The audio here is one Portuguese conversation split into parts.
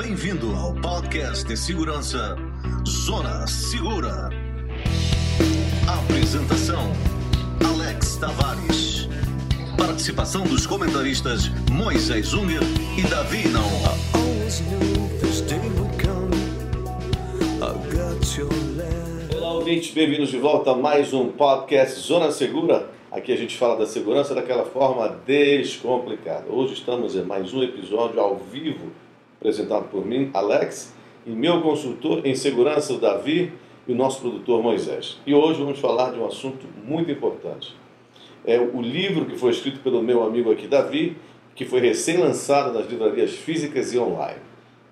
Bem-vindo ao podcast de segurança Zona Segura. Apresentação: Alex Tavares. Participação dos comentaristas Moisés Unger e Davi Naon. Olá, ouvintes, bem-vindos de volta a mais um podcast Zona Segura. Aqui a gente fala da segurança daquela forma descomplicada. Hoje estamos em mais um episódio ao vivo, apresentado por mim, Alex, e meu consultor em segurança, Davi, e o nosso produtor Moisés. E hoje vamos falar de um assunto muito importante. É o livro que foi escrito pelo meu amigo aqui, Davi, que foi recém-lançado nas livrarias físicas e online.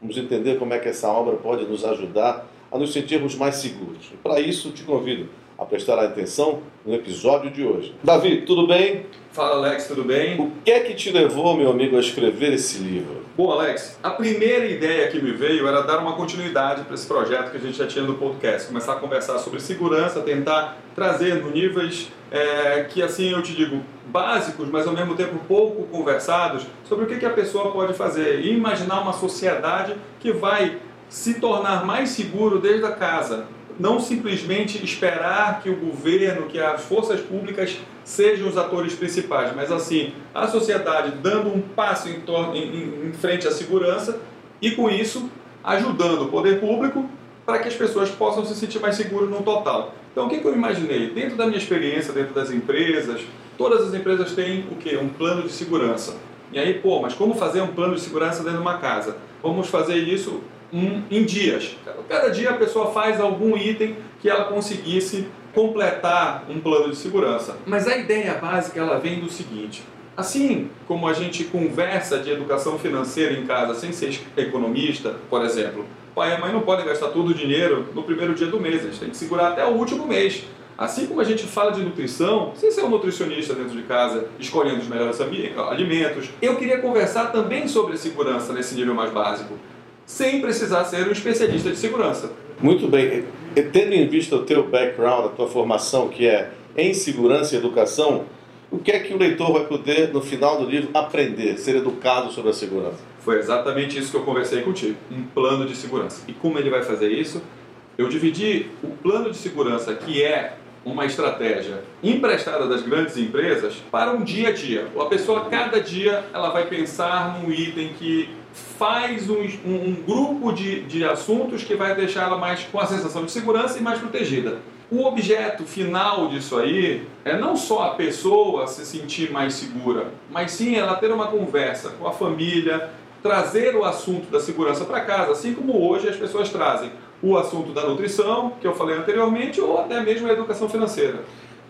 Vamos entender como é que essa obra pode nos ajudar a nos sentirmos mais seguros. E para isso, te convido a prestar atenção no episódio de hoje. Davi, tudo bem? Fala Alex, tudo bem? O que é que te levou, meu amigo, a escrever esse livro? Bom, Alex, a primeira ideia que me veio era dar uma continuidade para esse projeto que a gente já tinha no podcast, começar a conversar sobre segurança, tentar trazer no níveis é, que, assim, eu te digo, básicos, mas ao mesmo tempo pouco conversados, sobre o que, que a pessoa pode fazer e imaginar uma sociedade que vai se tornar mais seguro desde a casa, não simplesmente esperar que o governo, que as forças públicas sejam os atores principais, mas assim, a sociedade dando um passo em, torno, em, em frente à segurança e com isso ajudando o poder público para que as pessoas possam se sentir mais seguras no total. Então, o que, que eu imaginei? Dentro da minha experiência, dentro das empresas, todas as empresas têm o quê? Um plano de segurança. E aí, pô, mas como fazer um plano de segurança dentro de uma casa? Vamos fazer isso um, em dias. Cada dia a pessoa faz algum item que ela conseguisse completar um plano de segurança. Mas a ideia básica ela vem do seguinte: assim como a gente conversa de educação financeira em casa sem ser economista, por exemplo, pai e mãe não podem gastar todo o dinheiro no primeiro dia do mês, eles têm que segurar até o último mês. Assim como a gente fala de nutrição, sem ser um nutricionista dentro de casa, escolhendo os melhores alimentos, eu queria conversar também sobre a segurança nesse nível mais básico sem precisar ser um especialista de segurança. Muito bem. E, tendo em vista o teu background, a tua formação, que é em segurança e educação, o que é que o leitor vai poder, no final do livro, aprender, ser educado sobre a segurança? Foi exatamente isso que eu conversei contigo, um plano de segurança. E como ele vai fazer isso? Eu dividi o plano de segurança, que é uma estratégia emprestada das grandes empresas, para um dia a dia. A pessoa, cada dia, ela vai pensar num item que faz um, um, grupo de, de assuntos que vai deixar ela mais com a sensação de segurança e mais protegida. O objeto final disso aí é não só a pessoa se sentir mais segura, mas sim ela ter uma conversa com a família, trazer o assunto da segurança para casa, assim como hoje as pessoas trazem o assunto da nutrição, que eu falei anteriormente, ou até mesmo a educação financeira.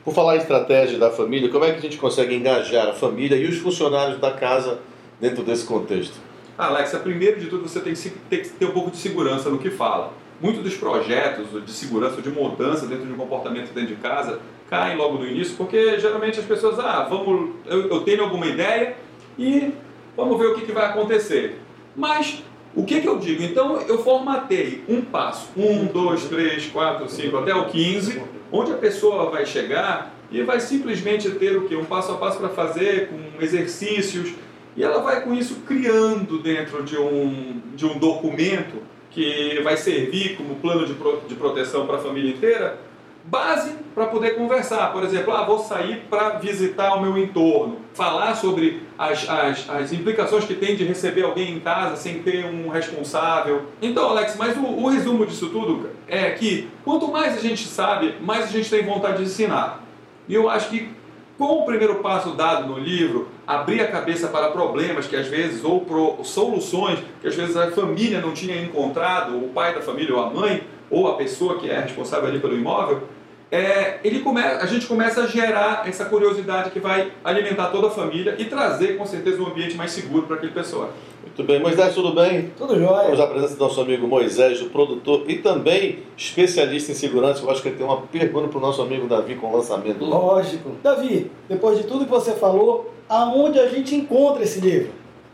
Por falar em estratégia da família, como é que a gente consegue engajar a família e os funcionários da casa dentro desse contexto? Ah, Alexa, primeiro de tudo você tem que, ter um pouco de segurança no que fala. Muitos dos projetos de segurança, de mudança dentro de um comportamento dentro de casa, caem logo no início, porque geralmente as pessoas, ah, vamos, eu, eu tenho alguma ideia e vamos ver o que, que vai acontecer. Mas o que, que eu digo? Então eu formatei um passo, um, dois, três, quatro, cinco, até o 15, onde a pessoa vai chegar e vai simplesmente ter o que? Um passo a passo para fazer, com exercícios, e ela vai com isso criando dentro de um, de um documento que vai servir como plano de, pro, de proteção para a família inteira, base para poder conversar. Por exemplo, ah, vou sair para visitar o meu entorno, falar sobre as, as, as, implicações que tem de receber alguém em casa sem ter um responsável. Então, Alex, mas o, o resumo disso tudo é que quanto mais a gente sabe, mais a gente tem vontade de ensinar. E eu acho que com o primeiro passo dado no livro, abrir a cabeça para problemas que às vezes, ou pro, soluções que às vezes a família não tinha encontrado, o pai da família ou a mãe, ou a pessoa que é responsável ali pelo imóvel, é, ele come, a gente começa a gerar essa curiosidade que vai alimentar toda a família e trazer com certeza um ambiente mais seguro para aquele pessoa. Muito bem, Moisés, tudo bem? Tudo jóia. Vamos à presença do nosso amigo Moisés, o produtor e também especialista em segurança. Eu acho que ele tem uma pergunta para o nosso amigo Davi com o lançamento. Lógico. Davi, depois de tudo que você falou, aonde a gente encontra esse livro?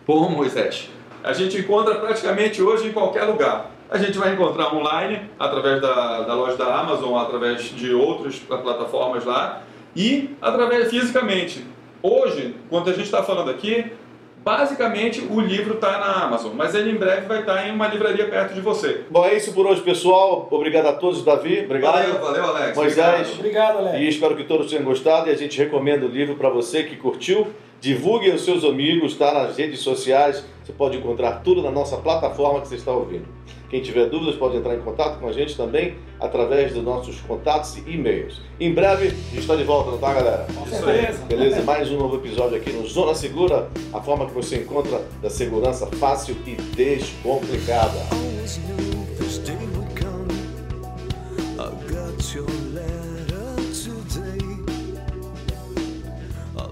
Bom, Moisés, a gente encontra praticamente hoje em qualquer lugar a gente vai encontrar online, através da, da loja da Amazon, através de outras plataformas lá, e através fisicamente. Hoje, quando a gente está falando aqui, Basicamente, o livro está na Amazon, mas ele em breve vai estar em uma livraria perto de você. Bom, é isso por hoje, pessoal. Obrigado a todos, Davi. Obrigado. Valeu, valeu, Alex. Moisés. Obrigado, E Alex. espero que todos tenham gostado e a gente recomenda o livro para você que curtiu. Divulgue aos seus amigos, está nas redes sociais. Você pode encontrar tudo na nossa plataforma que você está ouvindo. Quem tiver dúvidas pode entrar em contato com a gente também através dos nossos contatos e e-mails. Em breve a gente está de volta, não tá, galera? Com Isso aí. certeza. Beleza? Mais um novo episódio aqui no Zona Segura, a forma que você encontra da segurança fácil e descomplicada.